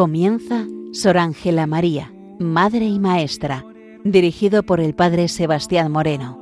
Comienza Sor Ángela María, Madre y Maestra, dirigido por el Padre Sebastián Moreno.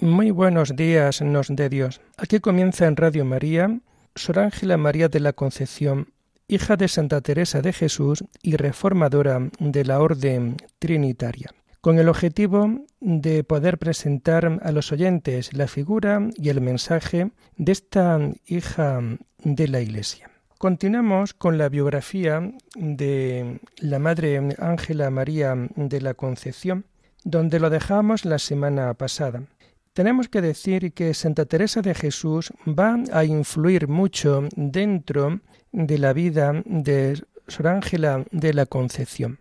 Muy buenos días, nos de Dios. Aquí comienza en Radio María Sor Ángela María de la Concepción, hija de Santa Teresa de Jesús y reformadora de la Orden Trinitaria con el objetivo de poder presentar a los oyentes la figura y el mensaje de esta hija de la Iglesia. Continuamos con la biografía de la Madre Ángela María de la Concepción, donde lo dejamos la semana pasada. Tenemos que decir que Santa Teresa de Jesús va a influir mucho dentro de la vida de Sor Ángela de la Concepción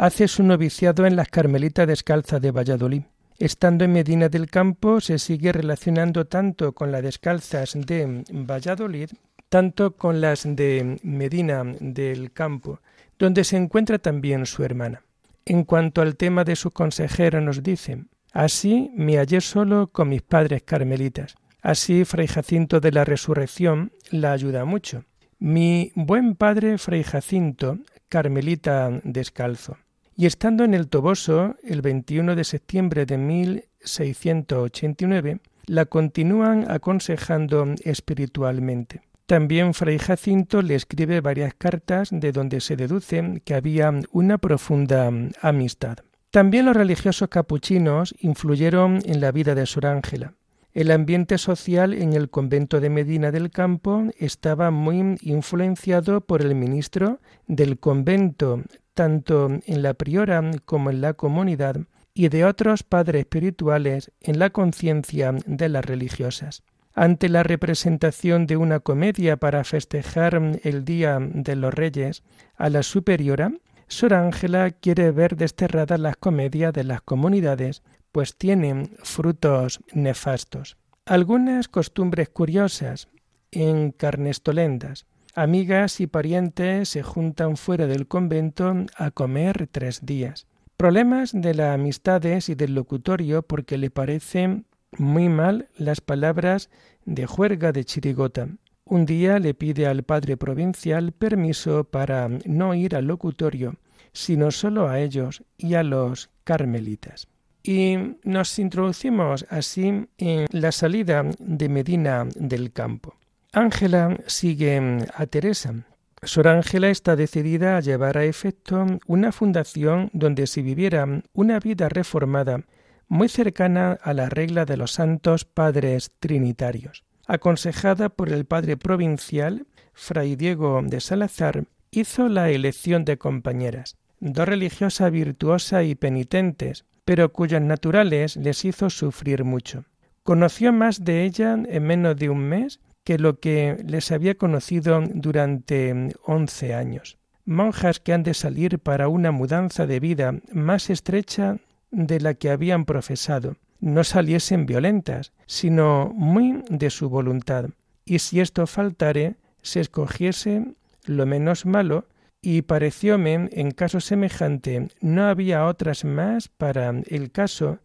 hace su noviciado en las Carmelitas Descalzas de Valladolid. Estando en Medina del Campo, se sigue relacionando tanto con las descalzas de Valladolid, tanto con las de Medina del Campo, donde se encuentra también su hermana. En cuanto al tema de su consejero, nos dice: Así me hallé solo con mis padres carmelitas. Así Fray Jacinto de la Resurrección la ayuda mucho. Mi buen padre Fray Jacinto, carmelita descalzo. Y estando en el Toboso, el 21 de septiembre de 1689, la continúan aconsejando espiritualmente. También Fray Jacinto le escribe varias cartas de donde se deduce que había una profunda amistad. También los religiosos capuchinos influyeron en la vida de Sor Ángela. El ambiente social en el convento de Medina del Campo estaba muy influenciado por el ministro del convento, tanto en la priora como en la comunidad, y de otros padres espirituales en la conciencia de las religiosas. Ante la representación de una comedia para festejar el Día de los Reyes a la superiora, Sor Ángela quiere ver desterradas las comedias de las comunidades, pues tienen frutos nefastos. Algunas costumbres curiosas en carnestolendas Amigas y parientes se juntan fuera del convento a comer tres días. Problemas de las amistades y del locutorio porque le parecen muy mal las palabras de juerga de chirigota. Un día le pide al padre provincial permiso para no ir al locutorio, sino solo a ellos y a los carmelitas. Y nos introducimos así en la salida de Medina del campo. Ángela sigue mm, a Teresa. Sor Ángela está decidida a llevar a efecto una fundación donde se viviera una vida reformada muy cercana a la regla de los santos padres trinitarios. Aconsejada por el padre provincial, Fray Diego de Salazar, hizo la elección de compañeras, dos religiosas virtuosas y penitentes, pero cuyas naturales les hizo sufrir mucho. Conoció más de ella en menos de un mes que lo que les había conocido durante once años. Monjas que han de salir para una mudanza de vida más estrecha de la que habían profesado, no saliesen violentas, sino muy de su voluntad, y si esto faltare, se escogiese lo menos malo, y parecióme en caso semejante no había otras más para el caso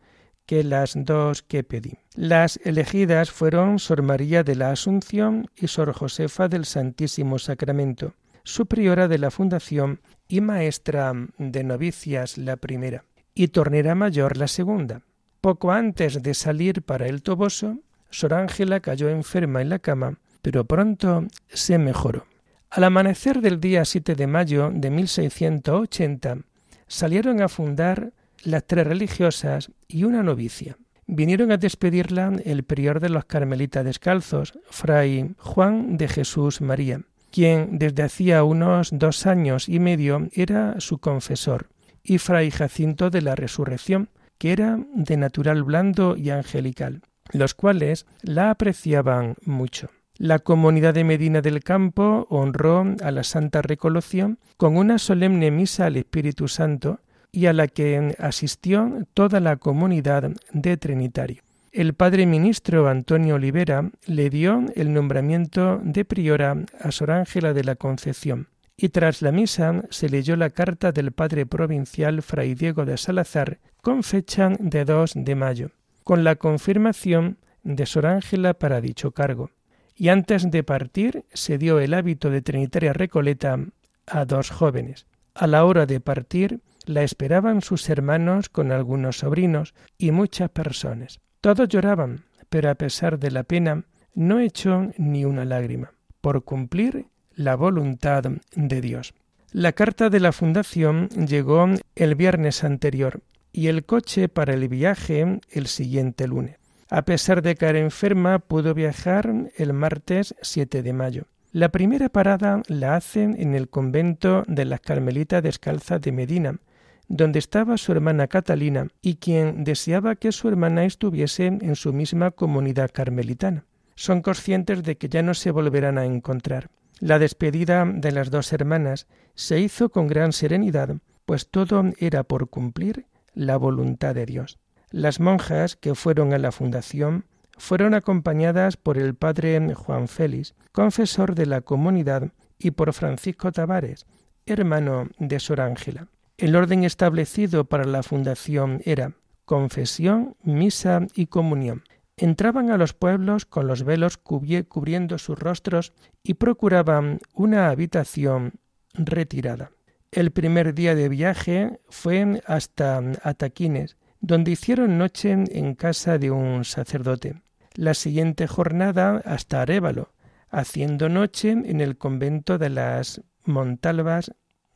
que las dos que pedí. Las elegidas fueron Sor María de la Asunción y Sor Josefa del Santísimo Sacramento, superiora de la Fundación y maestra de novicias la primera, y tornera mayor la segunda. Poco antes de salir para el Toboso, Sor Ángela cayó enferma en la cama, pero pronto se mejoró. Al amanecer del día 7 de mayo de 1680, salieron a fundar las tres religiosas y una novicia. Vinieron a despedirla el prior de los carmelitas descalzos, fray Juan de Jesús María, quien desde hacía unos dos años y medio era su confesor, y fray Jacinto de la Resurrección, que era de natural blando y angelical, los cuales la apreciaban mucho. La comunidad de Medina del Campo honró a la Santa Recoloción con una solemne misa al Espíritu Santo y a la que asistió toda la comunidad de Trinitario. el padre ministro Antonio Olivera le dio el nombramiento de priora a Sor Ángela de la Concepción y tras la misa se leyó la carta del padre provincial Fray Diego de Salazar con fecha de 2 de mayo, con la confirmación de Sor Ángela para dicho cargo. Y antes de partir se dio el hábito de Trinitaria Recoleta a dos jóvenes. A la hora de partir la esperaban sus hermanos con algunos sobrinos y muchas personas. Todos lloraban, pero a pesar de la pena no echó ni una lágrima, por cumplir la voluntad de Dios. La carta de la fundación llegó el viernes anterior y el coche para el viaje el siguiente lunes. A pesar de caer enferma, pudo viajar el martes 7 de mayo. La primera parada la hacen en el convento de las Carmelitas Descalzas de Medina, donde estaba su hermana Catalina y quien deseaba que su hermana estuviese en su misma comunidad carmelitana. Son conscientes de que ya no se volverán a encontrar. La despedida de las dos hermanas se hizo con gran serenidad, pues todo era por cumplir la voluntad de Dios. Las monjas que fueron a la fundación fueron acompañadas por el padre Juan Félix, confesor de la comunidad, y por Francisco Tavares, hermano de Sor Ángela. El orden establecido para la fundación era confesión, misa y comunión. Entraban a los pueblos con los velos cubriendo sus rostros y procuraban una habitación retirada. El primer día de viaje fue hasta Ataquines, donde hicieron noche en casa de un sacerdote. La siguiente jornada hasta Arévalo, haciendo noche en el convento de las Montalvas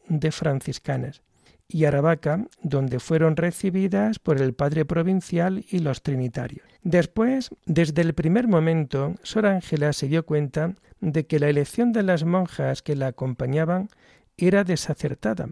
de franciscanas y Aravaca, donde fueron recibidas por el padre provincial y los trinitarios. Después, desde el primer momento, Sor Ángela se dio cuenta de que la elección de las monjas que la acompañaban era desacertada,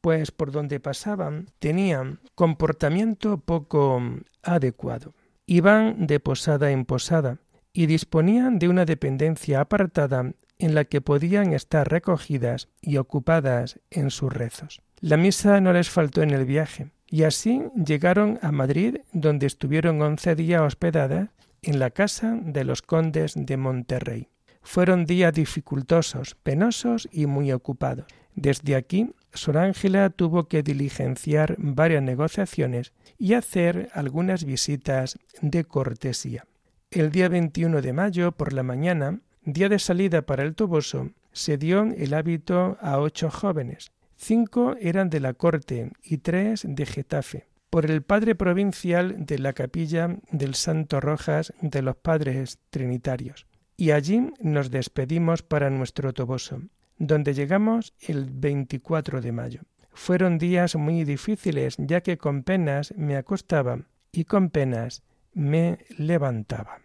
pues por donde pasaban tenían comportamiento poco adecuado. Iban de posada en posada y disponían de una dependencia apartada en la que podían estar recogidas y ocupadas en sus rezos. La misa no les faltó en el viaje, y así llegaron a Madrid, donde estuvieron once días hospedadas en la casa de los condes de Monterrey. Fueron días dificultosos, penosos y muy ocupados. Desde aquí, Sor Ángela tuvo que diligenciar varias negociaciones y hacer algunas visitas de cortesía. El día 21 de mayo, por la mañana, día de salida para el Toboso, se dio el hábito a ocho jóvenes, Cinco eran de la corte y tres de Getafe, por el padre provincial de la capilla del Santo Rojas de los Padres Trinitarios. Y allí nos despedimos para nuestro Toboso, donde llegamos el 24 de mayo. Fueron días muy difíciles, ya que con penas me acostaba y con penas me levantaba.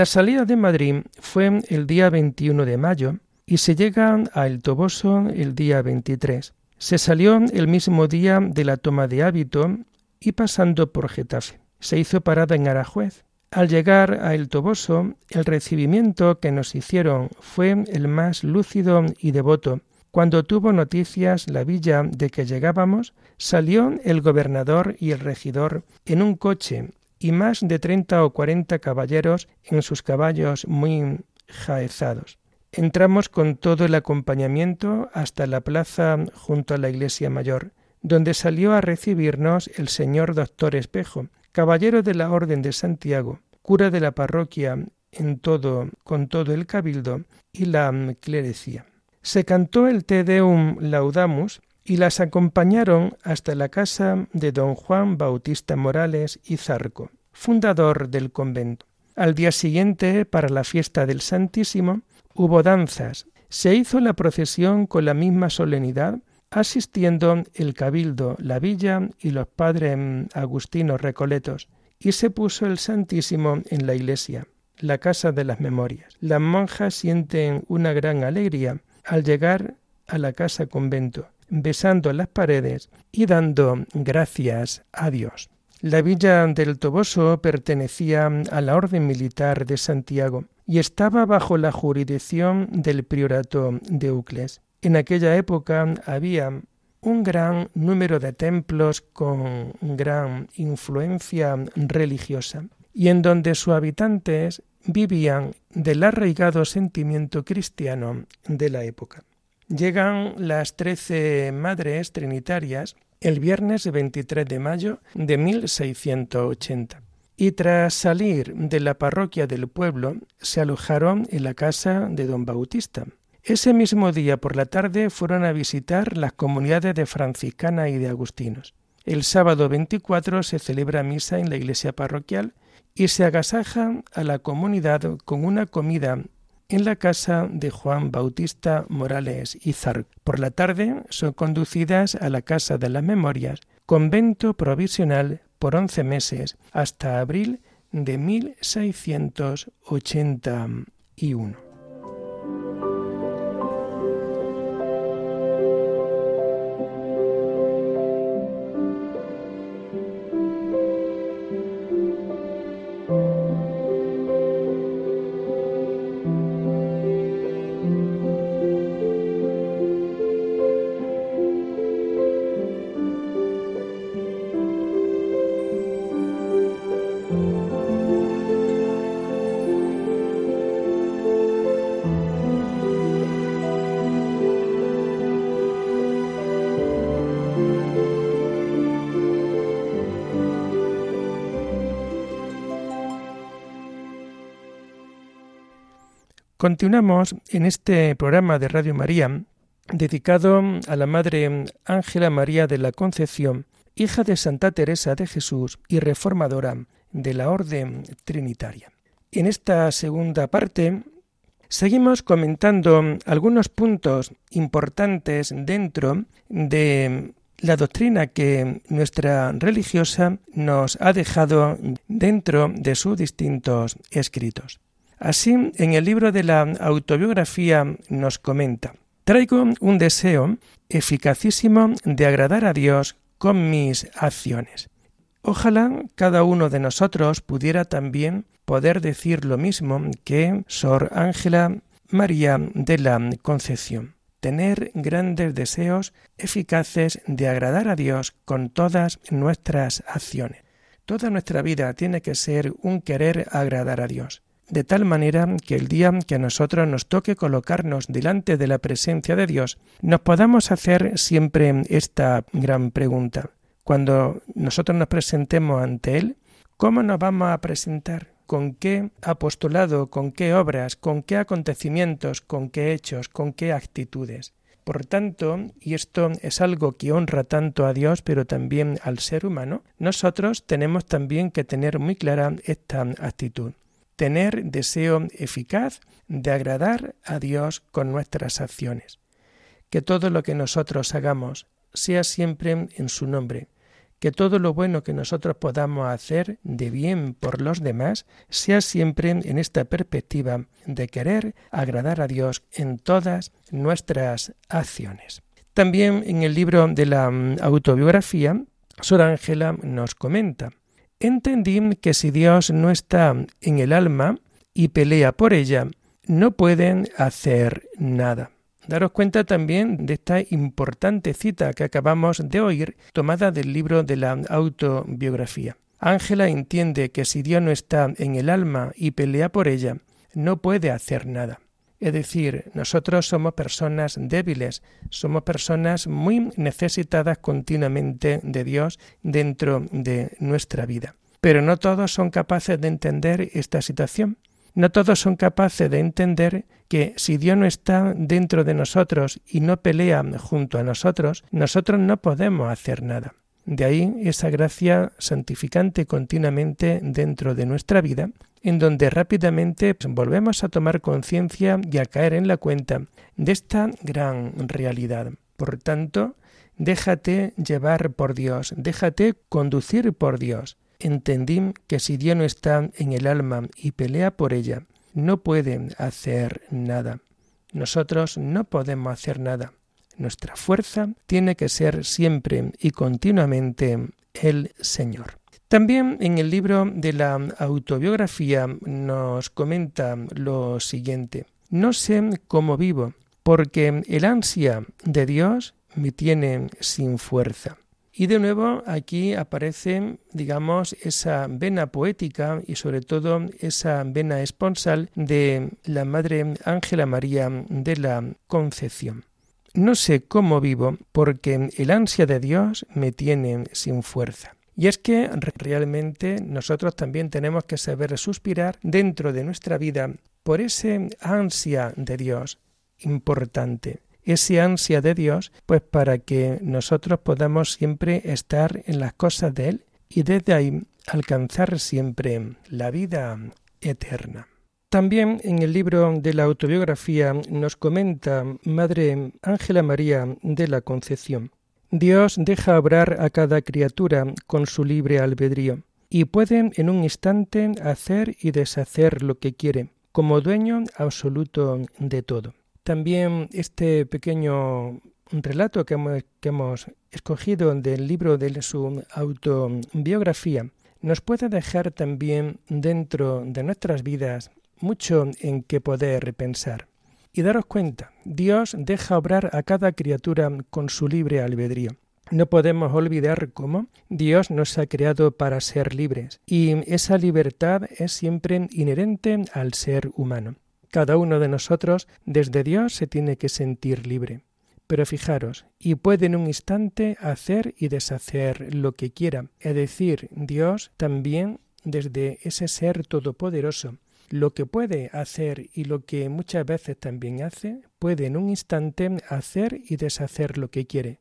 La salida de Madrid fue el día 21 de mayo y se llega a El Toboso el día 23. Se salió el mismo día de la toma de hábito y pasando por Getafe. Se hizo parada en Arajuez. Al llegar a El Toboso, el recibimiento que nos hicieron fue el más lúcido y devoto. Cuando tuvo noticias la villa de que llegábamos, salió el gobernador y el regidor en un coche y más de treinta o cuarenta caballeros en sus caballos muy jaezados. Entramos con todo el acompañamiento hasta la plaza junto a la iglesia mayor, donde salió a recibirnos el señor doctor Espejo, caballero de la Orden de Santiago, cura de la parroquia en todo, con todo el cabildo y la clerecía. Se cantó el Te Deum Laudamus y las acompañaron hasta la casa de don Juan Bautista Morales y Zarco, fundador del convento. Al día siguiente, para la fiesta del Santísimo, hubo danzas. Se hizo la procesión con la misma solemnidad, asistiendo el cabildo, la villa y los padres agustinos recoletos, y se puso el Santísimo en la iglesia, la casa de las memorias. Las monjas sienten una gran alegría al llegar a la casa convento, besando las paredes y dando gracias a Dios. La villa del Toboso pertenecía a la Orden Militar de Santiago y estaba bajo la jurisdicción del priorato de Ucles. En aquella época había un gran número de templos con gran influencia religiosa y en donde sus habitantes vivían del arraigado sentimiento cristiano de la época. Llegan las trece madres trinitarias el viernes 23 de mayo de 1680 y tras salir de la parroquia del pueblo se alojaron en la casa de don Bautista. Ese mismo día por la tarde fueron a visitar las comunidades de franciscana y de agustinos. El sábado 24 se celebra misa en la iglesia parroquial y se agasaja a la comunidad con una comida en la casa de Juan Bautista Morales y Zar. Por la tarde son conducidas a la Casa de las Memorias, convento provisional por once meses, hasta abril de 1681. Continuamos en este programa de Radio María dedicado a la Madre Ángela María de la Concepción, hija de Santa Teresa de Jesús y reformadora de la Orden Trinitaria. En esta segunda parte seguimos comentando algunos puntos importantes dentro de la doctrina que nuestra religiosa nos ha dejado dentro de sus distintos escritos. Así, en el libro de la autobiografía nos comenta, traigo un deseo eficacísimo de agradar a Dios con mis acciones. Ojalá cada uno de nosotros pudiera también poder decir lo mismo que Sor Ángela María de la Concepción, tener grandes deseos eficaces de agradar a Dios con todas nuestras acciones. Toda nuestra vida tiene que ser un querer agradar a Dios de tal manera que el día que a nosotros nos toque colocarnos delante de la presencia de Dios, nos podamos hacer siempre esta gran pregunta. Cuando nosotros nos presentemos ante Él, ¿cómo nos vamos a presentar? ¿Con qué apostolado, con qué obras, con qué acontecimientos, con qué hechos, con qué actitudes? Por tanto, y esto es algo que honra tanto a Dios, pero también al ser humano, nosotros tenemos también que tener muy clara esta actitud tener deseo eficaz de agradar a Dios con nuestras acciones. Que todo lo que nosotros hagamos sea siempre en su nombre, que todo lo bueno que nosotros podamos hacer de bien por los demás sea siempre en esta perspectiva de querer agradar a Dios en todas nuestras acciones. También en el libro de la mm, autobiografía, Sor Ángela nos comenta entendí que si Dios no está en el alma y pelea por ella, no pueden hacer nada. Daros cuenta también de esta importante cita que acabamos de oír, tomada del libro de la autobiografía. Ángela entiende que si Dios no está en el alma y pelea por ella, no puede hacer nada. Es decir, nosotros somos personas débiles, somos personas muy necesitadas continuamente de Dios dentro de nuestra vida. Pero no todos son capaces de entender esta situación. No todos son capaces de entender que si Dios no está dentro de nosotros y no pelea junto a nosotros, nosotros no podemos hacer nada. De ahí esa gracia santificante continuamente dentro de nuestra vida en donde rápidamente volvemos a tomar conciencia y a caer en la cuenta de esta gran realidad. Por tanto, déjate llevar por Dios, déjate conducir por Dios. entendí que si Dios no está en el alma y pelea por ella, no puede hacer nada. Nosotros no podemos hacer nada. Nuestra fuerza tiene que ser siempre y continuamente el Señor. También en el libro de la autobiografía nos comenta lo siguiente. No sé cómo vivo, porque el ansia de Dios me tiene sin fuerza. Y de nuevo aquí aparece, digamos, esa vena poética y sobre todo esa vena esponsal de la Madre Ángela María de la Concepción. No sé cómo vivo porque el ansia de Dios me tiene sin fuerza. Y es que realmente nosotros también tenemos que saber suspirar dentro de nuestra vida por ese ansia de Dios importante, ese ansia de Dios, pues para que nosotros podamos siempre estar en las cosas de Él y desde ahí alcanzar siempre la vida eterna. También en el libro de la autobiografía nos comenta Madre Ángela María de la Concepción. Dios deja obrar a cada criatura con su libre albedrío y puede en un instante hacer y deshacer lo que quiere, como dueño absoluto de todo. También este pequeño relato que hemos, escogido del libro de su autobiografía nos puede dejar también dentro de nuestras vidas mucho en que poder pensar. Y daros cuenta, Dios deja obrar a cada criatura con su libre albedrío. No podemos olvidar cómo Dios nos ha creado para ser libres, y esa libertad es siempre inherente al ser humano. Cada uno de nosotros desde Dios se tiene que sentir libre. Pero fijaros, y puede en un instante hacer y deshacer lo que quiera. Es decir, Dios también desde ese ser todopoderoso lo que puede hacer y lo que muchas veces también hace, puede en un instante hacer y deshacer lo que quiere.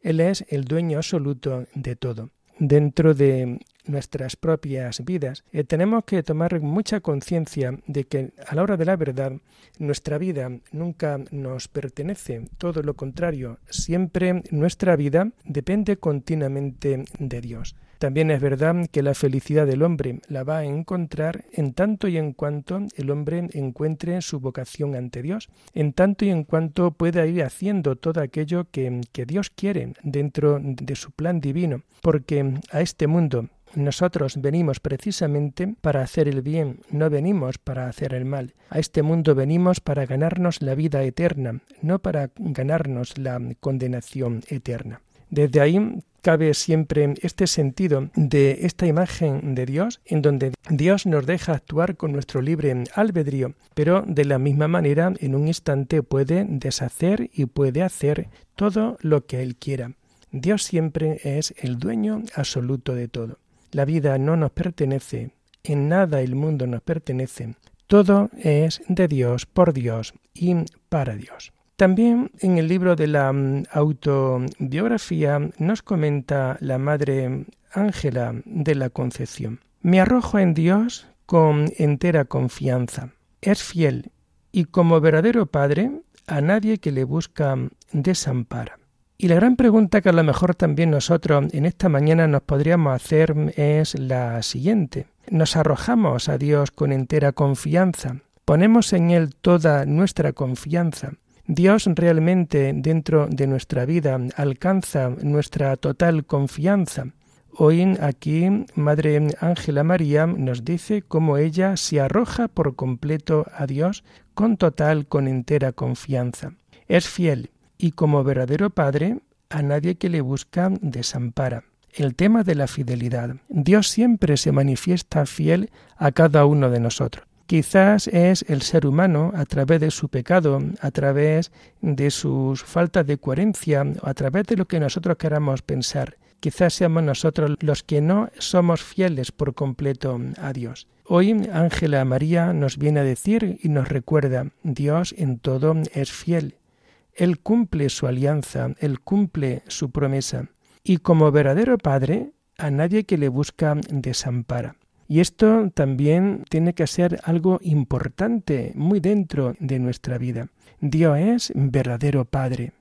Él es el dueño absoluto de todo. Dentro de nuestras propias vidas, eh, tenemos que tomar mucha conciencia de que a la hora de la verdad nuestra vida nunca nos pertenece, todo lo contrario, siempre nuestra vida depende continuamente de Dios. También es verdad que la felicidad del hombre la va a encontrar en tanto y en cuanto el hombre encuentre su vocación ante Dios, en tanto y en cuanto pueda ir haciendo todo aquello que, que Dios quiere dentro de su plan divino, porque a este mundo nosotros venimos precisamente para hacer el bien, no venimos para hacer el mal. A este mundo venimos para ganarnos la vida eterna, no para ganarnos la condenación eterna. Desde ahí cabe siempre este sentido de esta imagen de Dios, en donde Dios nos deja actuar con nuestro libre albedrío, pero de la misma manera en un instante puede deshacer y puede hacer todo lo que Él quiera. Dios siempre es el dueño absoluto de todo. La vida no nos pertenece, en nada el mundo nos pertenece, todo es de Dios, por Dios y para Dios. También en el libro de la mm, autobiografía nos comenta la Madre Ángela de la Concepción. Me arrojo en Dios con entera confianza. Es fiel y como verdadero Padre a nadie que le busca desampara. Y la gran pregunta que a lo mejor también nosotros en esta mañana nos podríamos hacer es la siguiente. ¿Nos arrojamos a Dios con entera confianza? ¿Ponemos en Él toda nuestra confianza? Dios realmente dentro de nuestra vida alcanza nuestra total confianza. Hoy aquí Madre Ángela María nos dice cómo ella se arroja por completo a Dios con total, con entera confianza. Es fiel y como verdadero Padre a nadie que le busca desampara. El tema de la fidelidad. Dios siempre se manifiesta fiel a cada uno de nosotros. Quizás es el ser humano, a través de su pecado, a través de sus faltas de coherencia, a través de lo que nosotros queramos pensar. Quizás seamos nosotros los que no somos fieles por completo a Dios. Hoy Ángela María nos viene a decir y nos recuerda, Dios en todo es fiel. Él cumple su alianza, Él cumple su promesa. Y como verdadero Padre, a nadie que le busca desampara. Y esto también tiene que ser algo importante muy dentro de nuestra vida. Dios es verdadero Padre.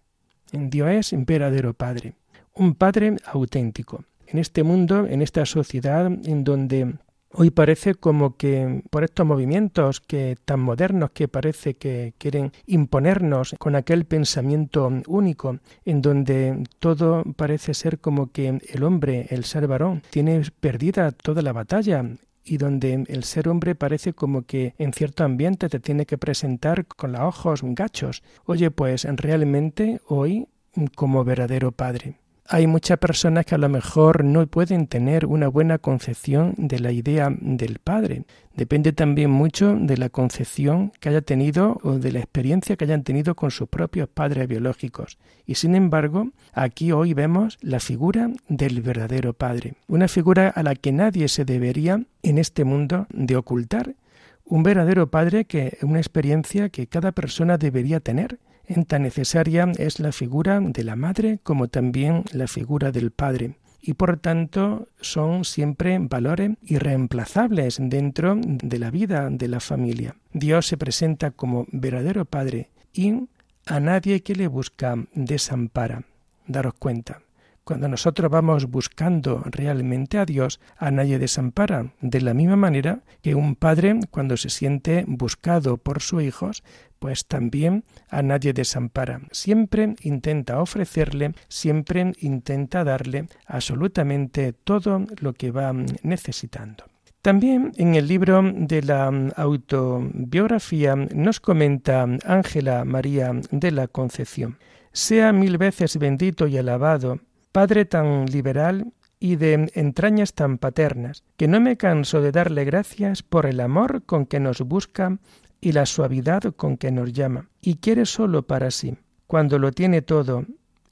Dios es verdadero Padre. Un Padre auténtico. en este mundo, en esta sociedad en donde Hoy parece como que por estos movimientos que tan modernos que parece que quieren imponernos con aquel pensamiento único en donde todo parece ser como que el hombre, el ser varón, tiene perdida toda la batalla y donde el ser hombre parece como que en cierto ambiente te tiene que presentar con los ojos gachos. Oye, pues realmente hoy como verdadero padre hay muchas personas que a lo mejor no pueden tener una buena concepción de la idea del Padre. Depende también mucho de la concepción que haya tenido o de la experiencia que hayan tenido con sus propios padres biológicos. Y sin embargo, aquí hoy vemos la figura del verdadero Padre, una figura a la que nadie se debería en este mundo de ocultar. Un verdadero Padre que es una experiencia que cada persona debería tener en tan necesaria es la figura de la madre como también la figura del padre y por tanto son siempre valores irreemplazables dentro de la vida de la familia. Dios se presenta como verdadero Padre y a nadie que le busca desampara. Daros cuenta. Cuando nosotros vamos buscando realmente a Dios, a nadie desampara, de la misma manera que un padre cuando se siente buscado por sus hijos, pues también a nadie desampara. Siempre intenta ofrecerle, siempre intenta darle absolutamente todo lo que va necesitando. También en el libro de la autobiografía nos comenta Ángela María de la Concepción, sea mil veces bendito y alabado Padre tan liberal y de entrañas tan paternas, que no me canso de darle gracias por el amor con que nos busca y la suavidad con que nos llama, y quiere solo para sí, cuando lo tiene todo,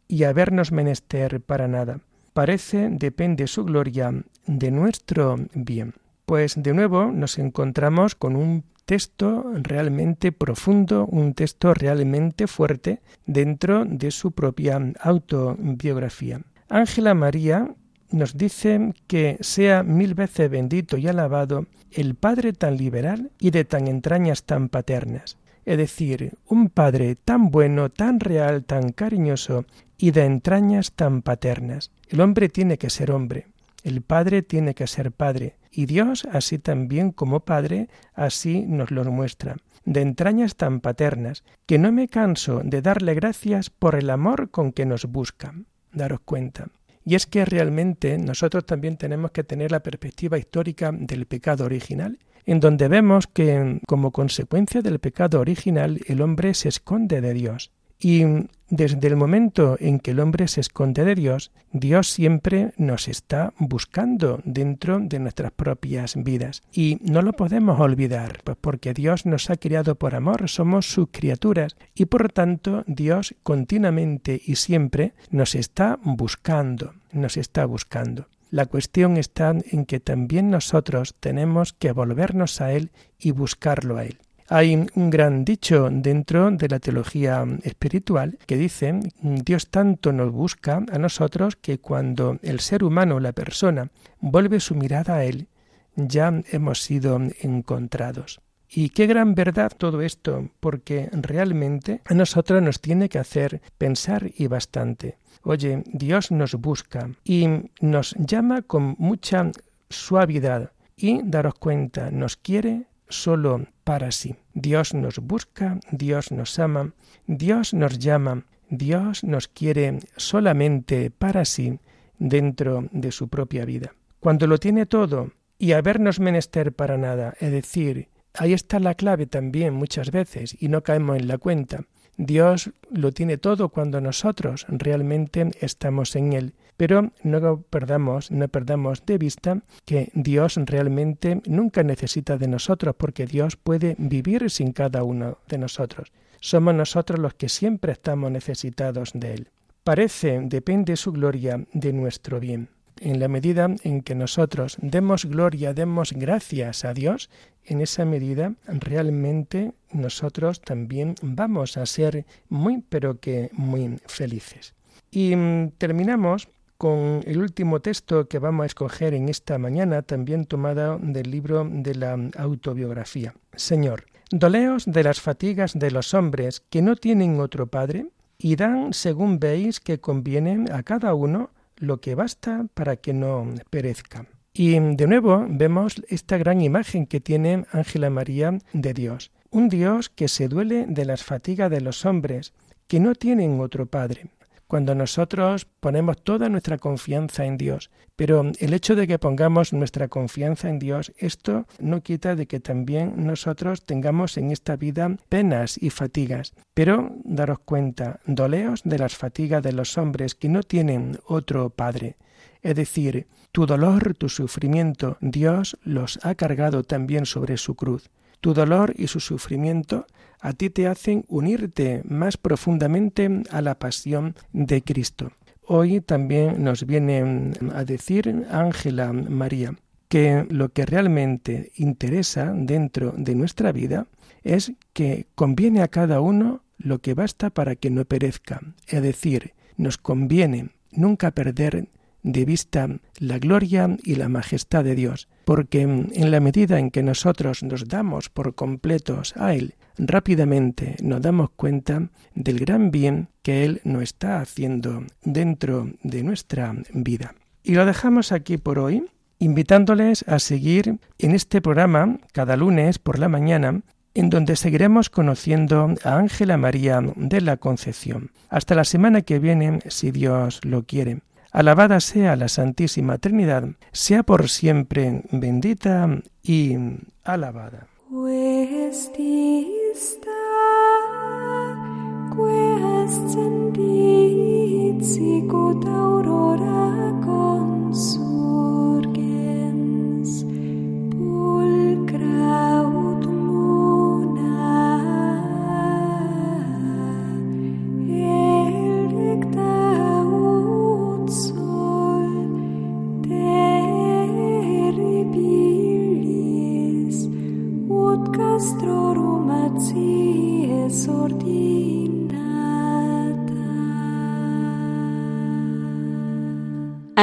y habernos menester para nada. Parece depende su gloria de nuestro bien. Pues de nuevo nos encontramos con un texto realmente profundo, un texto realmente fuerte dentro de su propia autobiografía. Ángela María nos dice que sea mil veces bendito y alabado el Padre tan liberal y de tan entrañas tan paternas. Es decir, un Padre tan bueno, tan real, tan cariñoso y de entrañas tan paternas. El hombre tiene que ser hombre, el Padre tiene que ser Padre, y Dios, así también como Padre, así nos lo muestra, de entrañas tan paternas, que no me canso de darle gracias por el amor con que nos busca daros cuenta. Y es que realmente nosotros también tenemos que tener la perspectiva histórica del pecado original, en donde vemos que como consecuencia del pecado original el hombre se esconde de Dios. Y desde el momento en que el hombre se esconde de Dios, Dios siempre nos está buscando dentro de nuestras propias vidas. Y no lo podemos olvidar, pues porque Dios nos ha criado por amor, somos sus criaturas, y por tanto Dios continuamente y siempre nos está buscando, nos está buscando. La cuestión está en que también nosotros tenemos que volvernos a Él y buscarlo a Él. Hay un gran dicho dentro de la teología espiritual que dice, Dios tanto nos busca a nosotros que cuando el ser humano, la persona, vuelve su mirada a Él, ya hemos sido encontrados. Y qué gran verdad todo esto, porque realmente a nosotros nos tiene que hacer pensar y bastante. Oye, Dios nos busca y nos llama con mucha suavidad y daros cuenta, nos quiere solo para sí. Dios nos busca, Dios nos ama, Dios nos llama, Dios nos quiere solamente para sí dentro de su propia vida. Cuando lo tiene todo y habernos menester para nada, es decir, ahí está la clave también muchas veces y no caemos en la cuenta. Dios lo tiene todo cuando nosotros realmente estamos en Él. Pero no perdamos, no perdamos de vista que Dios realmente nunca necesita de nosotros, porque Dios puede vivir sin cada uno de nosotros. Somos nosotros los que siempre estamos necesitados de Él. Parece, depende su gloria de nuestro bien en la medida en que nosotros demos gloria, demos gracias a Dios, en esa medida realmente nosotros también vamos a ser muy, pero que muy felices. Y mm, terminamos con el último texto que vamos a escoger en esta mañana, también tomado del libro de la autobiografía. Señor, doleos de las fatigas de los hombres que no tienen otro Padre, y dan según veis que conviene a cada uno lo que basta para que no perezca. Y de nuevo vemos esta gran imagen que tiene Ángela María de Dios. Un Dios que se duele de las fatigas de los hombres, que no tienen otro Padre cuando nosotros ponemos toda nuestra confianza en Dios. Pero el hecho de que pongamos nuestra confianza en Dios, esto no quita de que también nosotros tengamos en esta vida penas y fatigas. Pero daros cuenta, doleos de las fatigas de los hombres que no tienen otro Padre. Es decir, tu dolor, tu sufrimiento, Dios los ha cargado también sobre su cruz. Tu dolor y su sufrimiento a ti te hacen unirte más profundamente a la pasión de Cristo. Hoy también nos viene a decir Ángela María que lo que realmente interesa dentro de nuestra vida es que conviene a cada uno lo que basta para que no perezca. Es decir, nos conviene nunca perder de vista la gloria y la majestad de Dios, porque en la medida en que nosotros nos damos por completos a Él, rápidamente nos damos cuenta del gran bien que Él nos está haciendo dentro de nuestra vida. Y lo dejamos aquí por hoy, invitándoles a seguir en este programa cada lunes por la mañana en donde seguiremos conociendo a Ángela María de la Concepción. Hasta la semana que viene, si Dios lo quiere. Alabada sea la Santísima Trinidad, sea por siempre bendita y alabada.